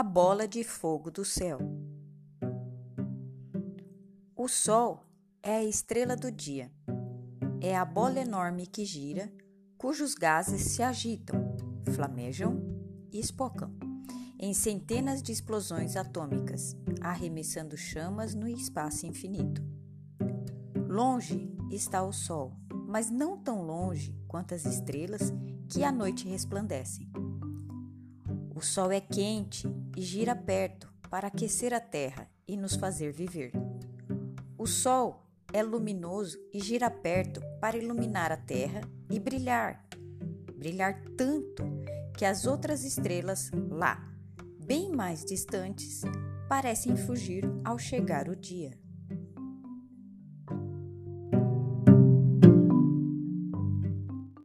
bola de fogo do céu. O Sol é a estrela do dia. É a bola enorme que gira, cujos gases se agitam, flamejam e espocam em centenas de explosões atômicas, arremessando chamas no espaço infinito. Longe está o Sol, mas não tão longe quanto as estrelas que à noite resplandecem. O Sol é quente e gira perto para aquecer a Terra e nos fazer viver. O Sol é luminoso e gira perto para iluminar a Terra e brilhar. Brilhar tanto que as outras estrelas lá bem mais distantes, parecem fugir ao chegar o dia.